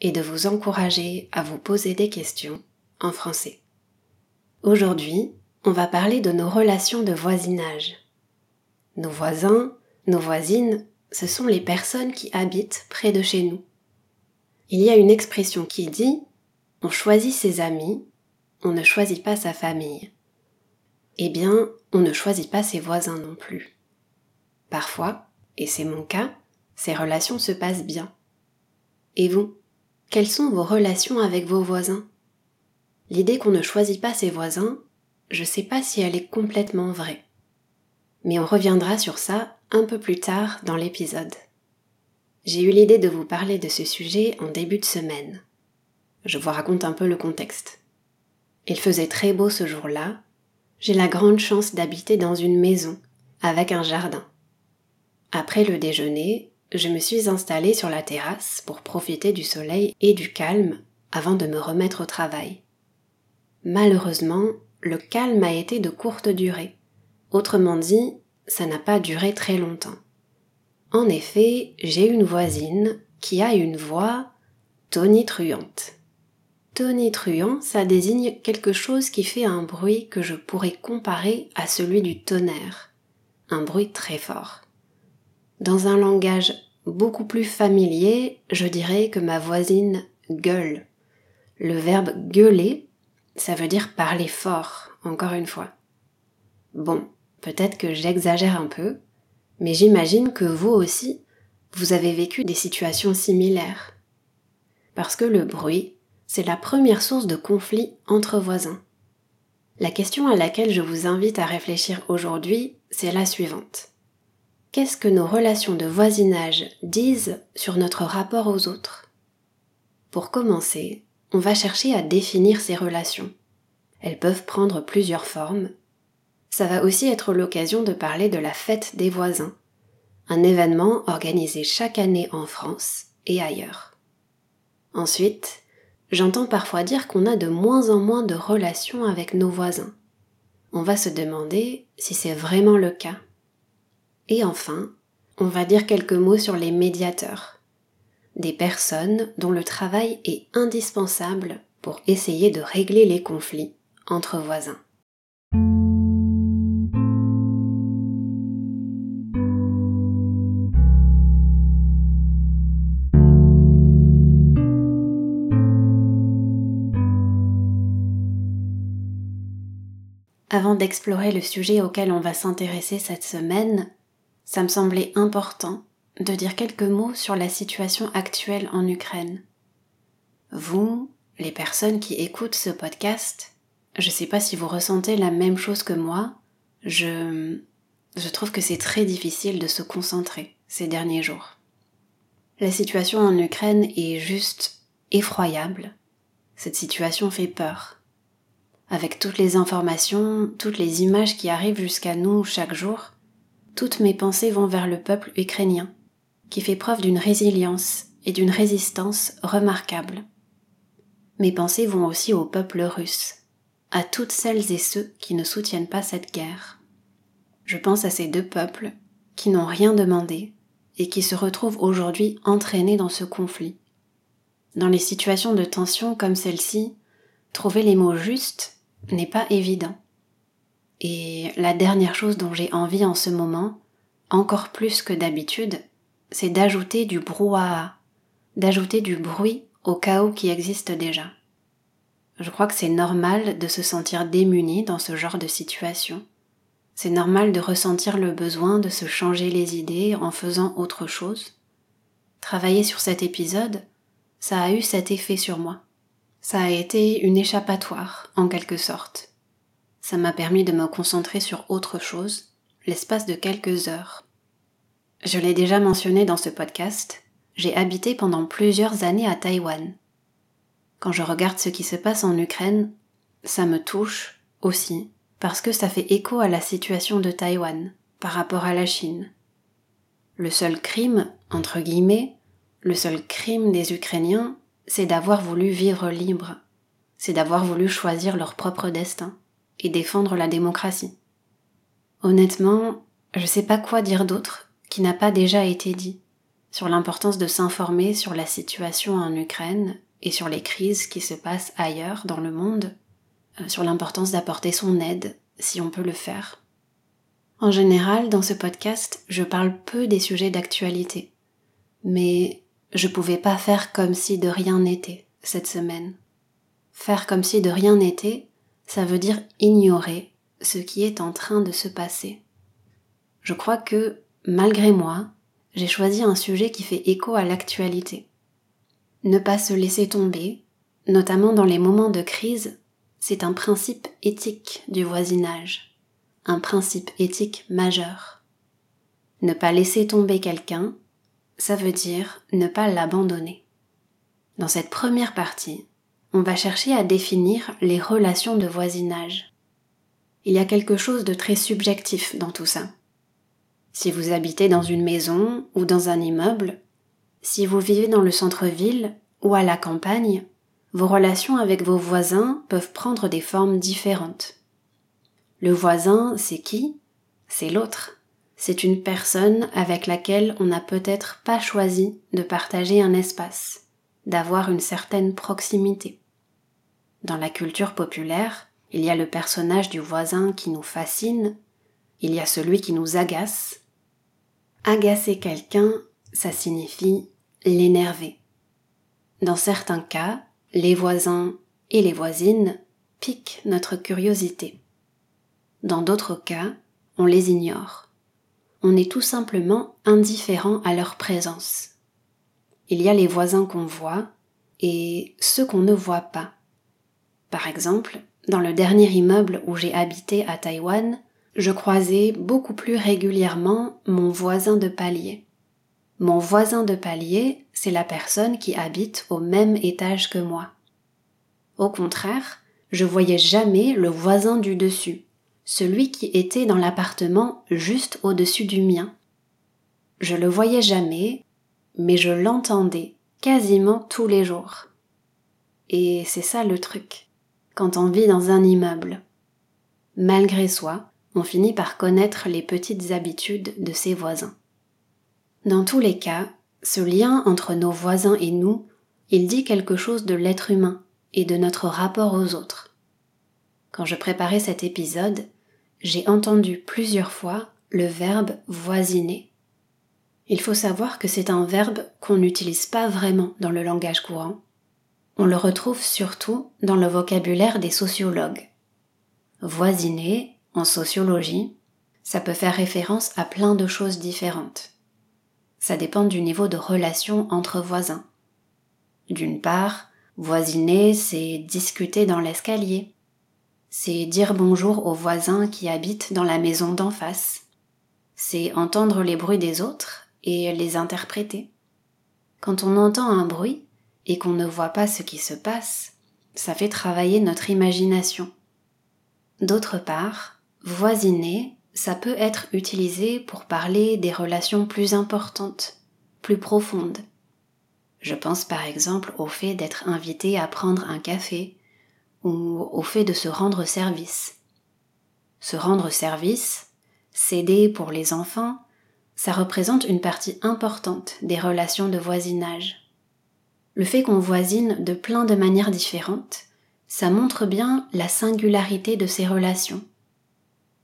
et de vous encourager à vous poser des questions en français. Aujourd'hui, on va parler de nos relations de voisinage. Nos voisins, nos voisines, ce sont les personnes qui habitent près de chez nous. Il y a une expression qui dit on choisit ses amis, on ne choisit pas sa famille. Eh bien, on ne choisit pas ses voisins non plus. Parfois, et c'est mon cas, ces relations se passent bien. Et vous? Quelles sont vos relations avec vos voisins? L'idée qu'on ne choisit pas ses voisins, je sais pas si elle est complètement vraie. Mais on reviendra sur ça un peu plus tard dans l'épisode. J'ai eu l'idée de vous parler de ce sujet en début de semaine. Je vous raconte un peu le contexte. Il faisait très beau ce jour-là. J'ai la grande chance d'habiter dans une maison avec un jardin. Après le déjeuner, je me suis installée sur la terrasse pour profiter du soleil et du calme avant de me remettre au travail. Malheureusement, le calme a été de courte durée. Autrement dit, ça n'a pas duré très longtemps. En effet, j'ai une voisine qui a une voix tonitruante. Tonitruant, ça désigne quelque chose qui fait un bruit que je pourrais comparer à celui du tonnerre. Un bruit très fort. Dans un langage beaucoup plus familier, je dirais que ma voisine gueule. Le verbe gueuler, ça veut dire parler fort, encore une fois. Bon, peut-être que j'exagère un peu, mais j'imagine que vous aussi, vous avez vécu des situations similaires. Parce que le bruit, c'est la première source de conflit entre voisins. La question à laquelle je vous invite à réfléchir aujourd'hui, c'est la suivante. Qu'est-ce que nos relations de voisinage disent sur notre rapport aux autres? Pour commencer, on va chercher à définir ces relations. Elles peuvent prendre plusieurs formes. Ça va aussi être l'occasion de parler de la fête des voisins, un événement organisé chaque année en France et ailleurs. Ensuite, j'entends parfois dire qu'on a de moins en moins de relations avec nos voisins. On va se demander si c'est vraiment le cas. Et enfin, on va dire quelques mots sur les médiateurs, des personnes dont le travail est indispensable pour essayer de régler les conflits entre voisins. Avant d'explorer le sujet auquel on va s'intéresser cette semaine, ça me semblait important de dire quelques mots sur la situation actuelle en Ukraine. Vous, les personnes qui écoutent ce podcast, je ne sais pas si vous ressentez la même chose que moi, je, je trouve que c'est très difficile de se concentrer ces derniers jours. La situation en Ukraine est juste effroyable. Cette situation fait peur. Avec toutes les informations, toutes les images qui arrivent jusqu'à nous chaque jour, toutes mes pensées vont vers le peuple ukrainien, qui fait preuve d'une résilience et d'une résistance remarquables. Mes pensées vont aussi au peuple russe, à toutes celles et ceux qui ne soutiennent pas cette guerre. Je pense à ces deux peuples qui n'ont rien demandé et qui se retrouvent aujourd'hui entraînés dans ce conflit. Dans les situations de tension comme celle-ci, trouver les mots justes n'est pas évident. Et la dernière chose dont j'ai envie en ce moment, encore plus que d'habitude, c'est d'ajouter du brouhaha, d'ajouter du bruit au chaos qui existe déjà. Je crois que c'est normal de se sentir démuni dans ce genre de situation. C'est normal de ressentir le besoin de se changer les idées en faisant autre chose. Travailler sur cet épisode, ça a eu cet effet sur moi. Ça a été une échappatoire, en quelque sorte. Ça m'a permis de me concentrer sur autre chose, l'espace de quelques heures. Je l'ai déjà mentionné dans ce podcast, j'ai habité pendant plusieurs années à Taïwan. quand je regarde ce qui se passe en Ukraine, ça me touche aussi, parce que ça fait écho à la situation de Taïwan par rapport à la Chine. Le seul crime, entre guillemets, le seul crime des Ukrainiens, c'est d'avoir voulu vivre libre, c'est d'avoir voulu choisir leur propre destin et défendre la démocratie. Honnêtement, je sais pas quoi dire d'autre qui n'a pas déjà été dit sur l'importance de s'informer sur la situation en Ukraine et sur les crises qui se passent ailleurs dans le monde, euh, sur l'importance d'apporter son aide si on peut le faire. En général, dans ce podcast, je parle peu des sujets d'actualité, mais je pouvais pas faire comme si de rien n'était cette semaine. Faire comme si de rien n'était, ça veut dire ignorer ce qui est en train de se passer. Je crois que, malgré moi, j'ai choisi un sujet qui fait écho à l'actualité. Ne pas se laisser tomber, notamment dans les moments de crise, c'est un principe éthique du voisinage, un principe éthique majeur. Ne pas laisser tomber quelqu'un, ça veut dire ne pas l'abandonner. Dans cette première partie, on va chercher à définir les relations de voisinage. Il y a quelque chose de très subjectif dans tout ça. Si vous habitez dans une maison ou dans un immeuble, si vous vivez dans le centre-ville ou à la campagne, vos relations avec vos voisins peuvent prendre des formes différentes. Le voisin, c'est qui? C'est l'autre. C'est une personne avec laquelle on n'a peut-être pas choisi de partager un espace, d'avoir une certaine proximité. Dans la culture populaire, il y a le personnage du voisin qui nous fascine, il y a celui qui nous agace, Agacer quelqu'un, ça signifie l'énerver. Dans certains cas, les voisins et les voisines piquent notre curiosité. Dans d'autres cas, on les ignore. On est tout simplement indifférent à leur présence. Il y a les voisins qu'on voit et ceux qu'on ne voit pas. Par exemple, dans le dernier immeuble où j'ai habité à Taïwan, je croisais beaucoup plus régulièrement mon voisin de palier. Mon voisin de palier, c'est la personne qui habite au même étage que moi. Au contraire, je voyais jamais le voisin du dessus, celui qui était dans l'appartement juste au-dessus du mien. Je le voyais jamais, mais je l'entendais quasiment tous les jours. Et c'est ça le truc, quand on vit dans un immeuble. Malgré soi, on finit par connaître les petites habitudes de ses voisins. Dans tous les cas, ce lien entre nos voisins et nous, il dit quelque chose de l'être humain et de notre rapport aux autres. Quand je préparais cet épisode, j'ai entendu plusieurs fois le verbe voisiner. Il faut savoir que c'est un verbe qu'on n'utilise pas vraiment dans le langage courant. On le retrouve surtout dans le vocabulaire des sociologues. Voisiner en sociologie, ça peut faire référence à plein de choses différentes. Ça dépend du niveau de relation entre voisins. D'une part, voisiner, c'est discuter dans l'escalier. C'est dire bonjour aux voisins qui habitent dans la maison d'en face. C'est entendre les bruits des autres et les interpréter. Quand on entend un bruit et qu'on ne voit pas ce qui se passe, ça fait travailler notre imagination. D'autre part, Voisiner, ça peut être utilisé pour parler des relations plus importantes, plus profondes. Je pense par exemple au fait d'être invité à prendre un café ou au fait de se rendre service. Se rendre service, s'aider pour les enfants, ça représente une partie importante des relations de voisinage. Le fait qu'on voisine de plein de manières différentes, ça montre bien la singularité de ces relations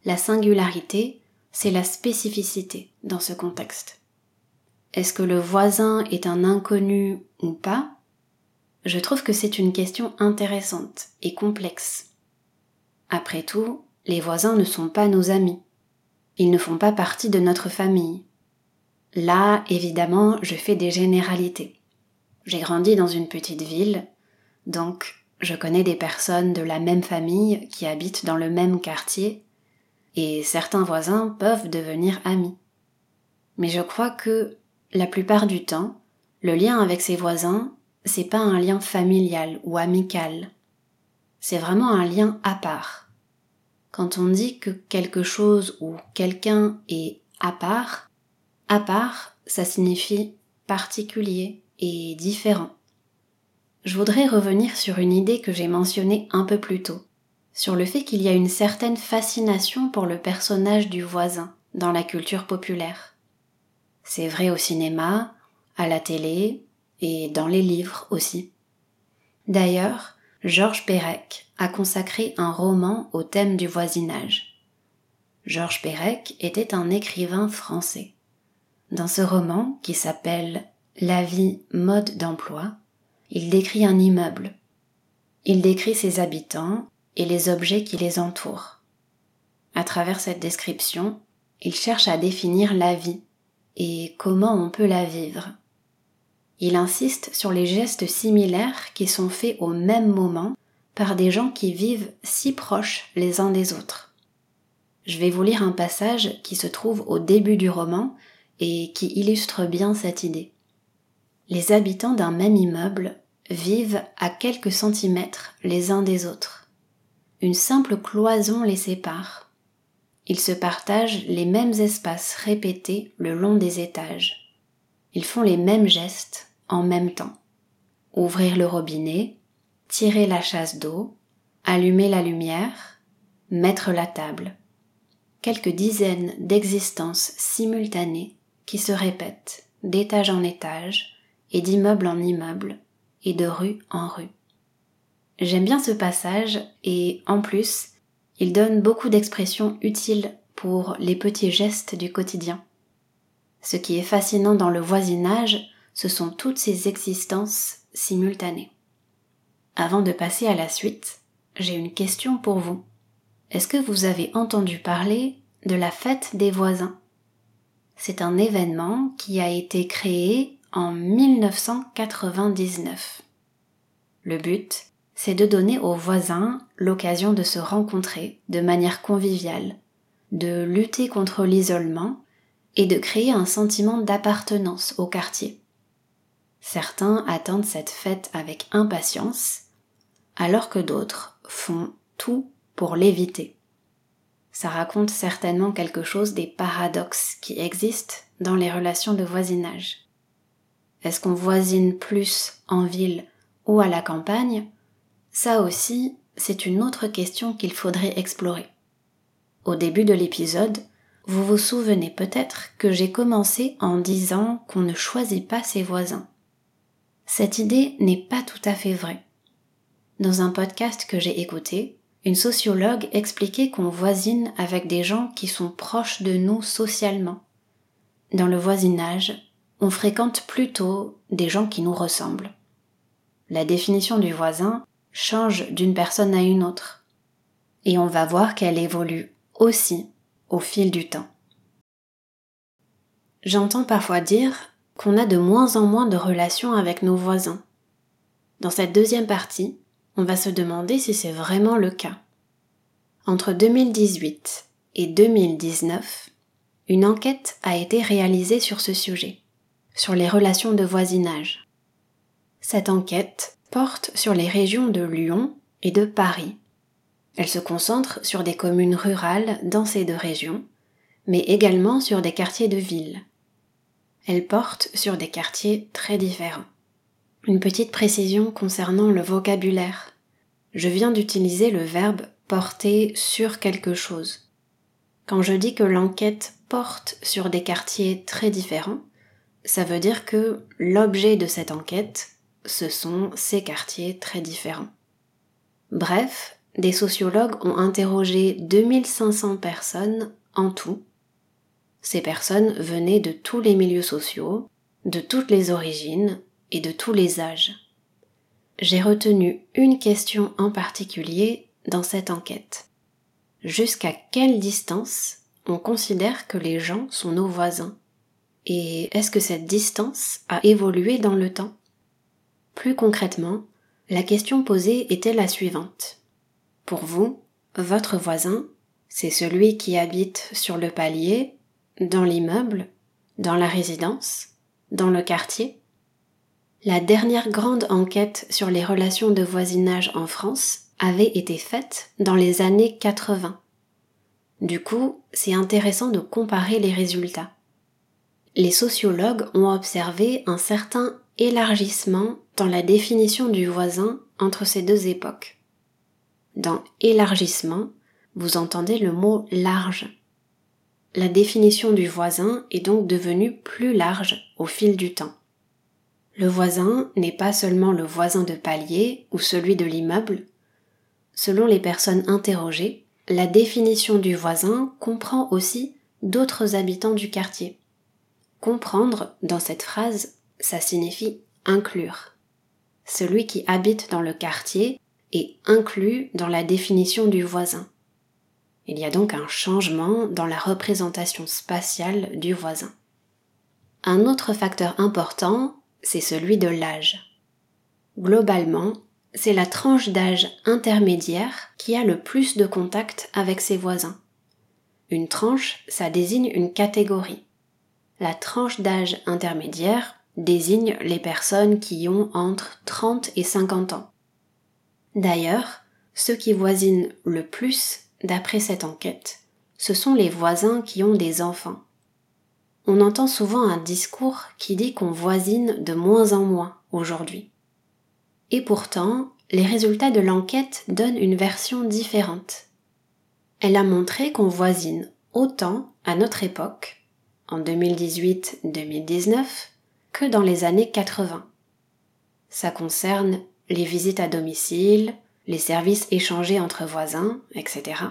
la singularité, c'est la spécificité dans ce contexte. Est-ce que le voisin est un inconnu ou pas? Je trouve que c'est une question intéressante et complexe. Après tout, les voisins ne sont pas nos amis. Ils ne font pas partie de notre famille. Là, évidemment, je fais des généralités. J'ai grandi dans une petite ville, donc je connais des personnes de la même famille qui habitent dans le même quartier et certains voisins peuvent devenir amis. Mais je crois que, la plupart du temps, le lien avec ses voisins, c'est pas un lien familial ou amical. C'est vraiment un lien à part. Quand on dit que quelque chose ou quelqu'un est à part, à part, ça signifie particulier et différent. Je voudrais revenir sur une idée que j'ai mentionnée un peu plus tôt, sur le fait qu'il y a une certaine fascination pour le personnage du voisin dans la culture populaire. C'est vrai au cinéma, à la télé et dans les livres aussi. D'ailleurs, Georges Perec a consacré un roman au thème du voisinage. Georges Perec était un écrivain français. Dans ce roman, qui s'appelle La vie mode d'emploi, il décrit un immeuble. Il décrit ses habitants et les objets qui les entourent. À travers cette description, il cherche à définir la vie et comment on peut la vivre. Il insiste sur les gestes similaires qui sont faits au même moment par des gens qui vivent si proches les uns des autres. Je vais vous lire un passage qui se trouve au début du roman et qui illustre bien cette idée. Les habitants d'un même immeuble vivent à quelques centimètres les uns des autres. Une simple cloison les sépare ils se partagent les mêmes espaces répétés le long des étages. Ils font les mêmes gestes en même temps. Ouvrir le robinet, tirer la chasse d'eau, allumer la lumière, mettre la table. Quelques dizaines d'existences simultanées qui se répètent d'étage en étage et d'immeuble en immeuble et de rue en rue. J'aime bien ce passage et en plus, il donne beaucoup d'expressions utiles pour les petits gestes du quotidien. Ce qui est fascinant dans le voisinage, ce sont toutes ces existences simultanées. Avant de passer à la suite, j'ai une question pour vous. Est-ce que vous avez entendu parler de la fête des voisins? C'est un événement qui a été créé en 1999. Le but c'est de donner aux voisins l'occasion de se rencontrer de manière conviviale, de lutter contre l'isolement et de créer un sentiment d'appartenance au quartier. Certains attendent cette fête avec impatience, alors que d'autres font tout pour l'éviter. Ça raconte certainement quelque chose des paradoxes qui existent dans les relations de voisinage. Est-ce qu'on voisine plus en ville ou à la campagne? Ça aussi, c'est une autre question qu'il faudrait explorer. Au début de l'épisode, vous vous souvenez peut-être que j'ai commencé en disant qu'on ne choisit pas ses voisins. Cette idée n'est pas tout à fait vraie. Dans un podcast que j'ai écouté, une sociologue expliquait qu'on voisine avec des gens qui sont proches de nous socialement. Dans le voisinage, on fréquente plutôt des gens qui nous ressemblent. La définition du voisin change d'une personne à une autre. Et on va voir qu'elle évolue aussi au fil du temps. J'entends parfois dire qu'on a de moins en moins de relations avec nos voisins. Dans cette deuxième partie, on va se demander si c'est vraiment le cas. Entre 2018 et 2019, une enquête a été réalisée sur ce sujet, sur les relations de voisinage. Cette enquête porte sur les régions de Lyon et de Paris. Elle se concentre sur des communes rurales dans ces deux régions, mais également sur des quartiers de ville. Elle porte sur des quartiers très différents. Une petite précision concernant le vocabulaire. Je viens d'utiliser le verbe porter sur quelque chose. Quand je dis que l'enquête porte sur des quartiers très différents, ça veut dire que l'objet de cette enquête ce sont ces quartiers très différents. Bref, des sociologues ont interrogé 2500 personnes en tout. Ces personnes venaient de tous les milieux sociaux, de toutes les origines et de tous les âges. J'ai retenu une question en particulier dans cette enquête. Jusqu'à quelle distance on considère que les gens sont nos voisins? Et est-ce que cette distance a évolué dans le temps? Plus concrètement, la question posée était la suivante. Pour vous, votre voisin, c'est celui qui habite sur le palier, dans l'immeuble, dans la résidence, dans le quartier? La dernière grande enquête sur les relations de voisinage en France avait été faite dans les années 80. Du coup, c'est intéressant de comparer les résultats. Les sociologues ont observé un certain élargissement dans la définition du voisin entre ces deux époques. Dans élargissement, vous entendez le mot large. La définition du voisin est donc devenue plus large au fil du temps. Le voisin n'est pas seulement le voisin de palier ou celui de l'immeuble. Selon les personnes interrogées, la définition du voisin comprend aussi d'autres habitants du quartier. Comprendre, dans cette phrase, ça signifie inclure. Celui qui habite dans le quartier est inclus dans la définition du voisin. Il y a donc un changement dans la représentation spatiale du voisin. Un autre facteur important, c'est celui de l'âge. Globalement, c'est la tranche d'âge intermédiaire qui a le plus de contact avec ses voisins. Une tranche, ça désigne une catégorie. La tranche d'âge intermédiaire désigne les personnes qui ont entre 30 et 50 ans. D'ailleurs, ceux qui voisinent le plus, d'après cette enquête, ce sont les voisins qui ont des enfants on entend souvent un discours qui dit qu'on voisine de moins en moins aujourd'hui. Et pourtant, les résultats de l'enquête donnent une version différente. Elle a montré qu'on voisine autant à notre époque, en 2018-2019, que dans les années 80. Ça concerne les visites à domicile, les services échangés entre voisins, etc.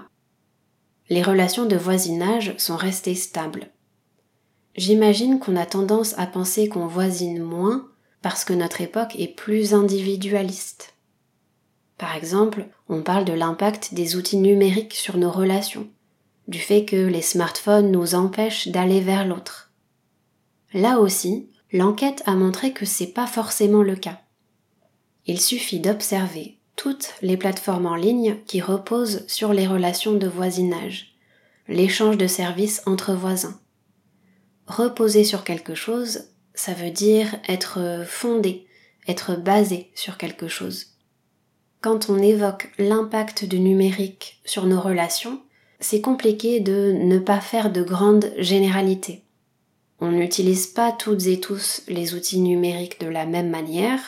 Les relations de voisinage sont restées stables. J'imagine qu'on a tendance à penser qu'on voisine moins parce que notre époque est plus individualiste. Par exemple, on parle de l'impact des outils numériques sur nos relations, du fait que les smartphones nous empêchent d'aller vers l'autre. Là aussi, l'enquête a montré que c'est pas forcément le cas. Il suffit d'observer toutes les plateformes en ligne qui reposent sur les relations de voisinage, l'échange de services entre voisins reposer sur quelque chose, ça veut dire être fondé, être basé sur quelque chose. Quand on évoque l'impact du numérique sur nos relations, c'est compliqué de ne pas faire de grandes généralités. On n'utilise pas toutes et tous les outils numériques de la même manière.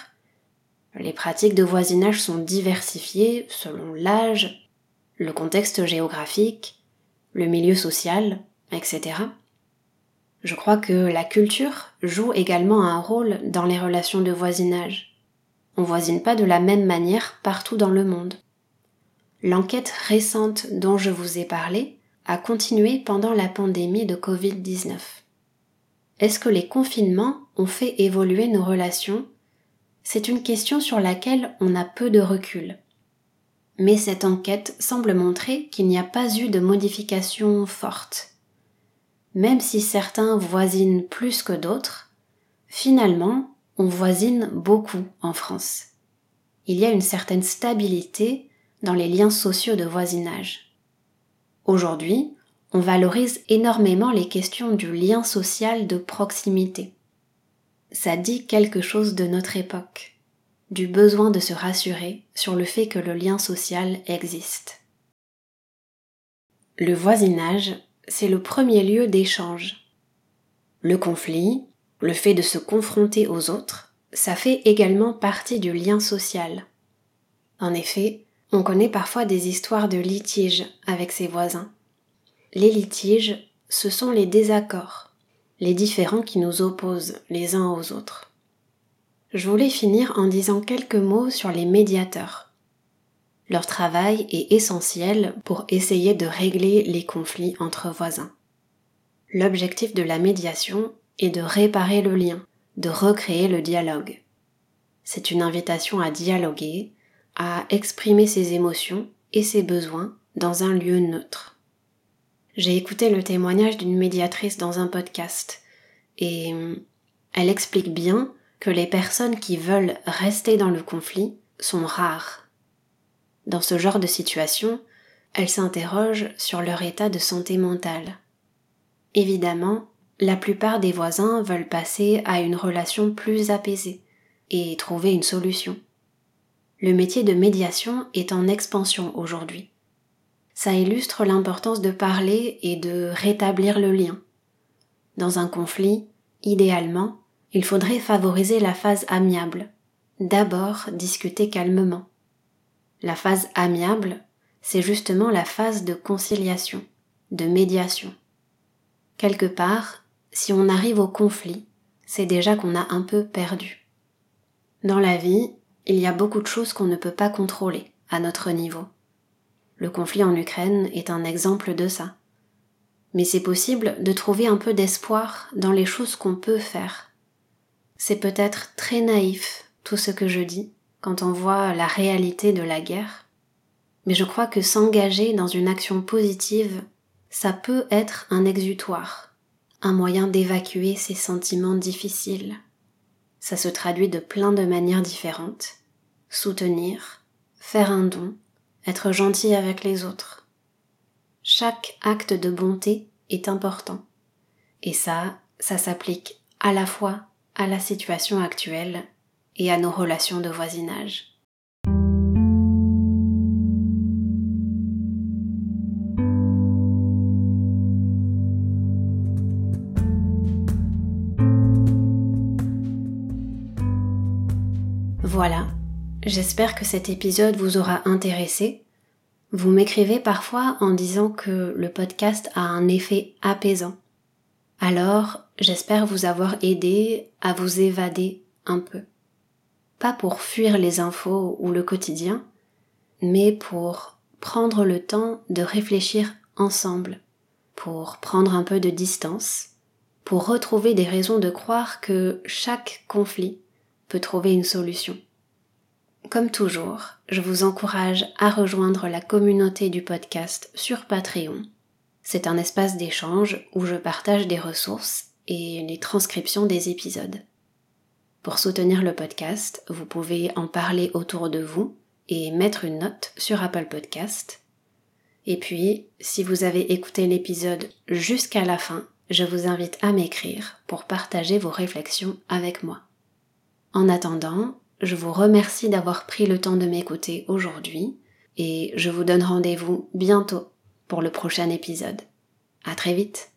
Les pratiques de voisinage sont diversifiées selon l'âge, le contexte géographique, le milieu social, etc. Je crois que la culture joue également un rôle dans les relations de voisinage. On voisine pas de la même manière partout dans le monde. L'enquête récente dont je vous ai parlé a continué pendant la pandémie de Covid-19. Est-ce que les confinements ont fait évoluer nos relations? C'est une question sur laquelle on a peu de recul. Mais cette enquête semble montrer qu'il n'y a pas eu de modification forte même si certains voisinent plus que d'autres, finalement, on voisine beaucoup en France. Il y a une certaine stabilité dans les liens sociaux de voisinage. Aujourd'hui, on valorise énormément les questions du lien social de proximité. Ça dit quelque chose de notre époque, du besoin de se rassurer sur le fait que le lien social existe. Le voisinage c'est le premier lieu d'échange. Le conflit, le fait de se confronter aux autres, ça fait également partie du lien social. En effet, on connaît parfois des histoires de litiges avec ses voisins. Les litiges, ce sont les désaccords, les différends qui nous opposent les uns aux autres. Je voulais finir en disant quelques mots sur les médiateurs. Leur travail est essentiel pour essayer de régler les conflits entre voisins. L'objectif de la médiation est de réparer le lien, de recréer le dialogue. C'est une invitation à dialoguer, à exprimer ses émotions et ses besoins dans un lieu neutre. J'ai écouté le témoignage d'une médiatrice dans un podcast et elle explique bien que les personnes qui veulent rester dans le conflit sont rares dans ce genre de situation, elles s'interrogent sur leur état de santé mentale. Évidemment, la plupart des voisins veulent passer à une relation plus apaisée, et trouver une solution. Le métier de médiation est en expansion aujourd'hui. Ça illustre l'importance de parler et de rétablir le lien. Dans un conflit, idéalement, il faudrait favoriser la phase amiable. D'abord discuter calmement. La phase amiable, c'est justement la phase de conciliation, de médiation. Quelque part, si on arrive au conflit, c'est déjà qu'on a un peu perdu. Dans la vie, il y a beaucoup de choses qu'on ne peut pas contrôler à notre niveau. Le conflit en Ukraine est un exemple de ça. Mais c'est possible de trouver un peu d'espoir dans les choses qu'on peut faire. C'est peut-être très naïf tout ce que je dis quand on voit la réalité de la guerre, mais je crois que s'engager dans une action positive, ça peut être un exutoire, un moyen d'évacuer ces sentiments difficiles. Ça se traduit de plein de manières différentes. Soutenir, faire un don, être gentil avec les autres. Chaque acte de bonté est important. Et ça, ça s'applique à la fois à la situation actuelle et à nos relations de voisinage. Voilà, j'espère que cet épisode vous aura intéressé. Vous m'écrivez parfois en disant que le podcast a un effet apaisant. Alors, j'espère vous avoir aidé à vous évader un peu. Pas pour fuir les infos ou le quotidien, mais pour prendre le temps de réfléchir ensemble, pour prendre un peu de distance, pour retrouver des raisons de croire que chaque conflit peut trouver une solution. Comme toujours, je vous encourage à rejoindre la communauté du podcast sur Patreon. C'est un espace d'échange où je partage des ressources et les transcriptions des épisodes. Pour soutenir le podcast, vous pouvez en parler autour de vous et mettre une note sur Apple Podcast. Et puis, si vous avez écouté l'épisode jusqu'à la fin, je vous invite à m'écrire pour partager vos réflexions avec moi. En attendant, je vous remercie d'avoir pris le temps de m'écouter aujourd'hui et je vous donne rendez-vous bientôt pour le prochain épisode. À très vite!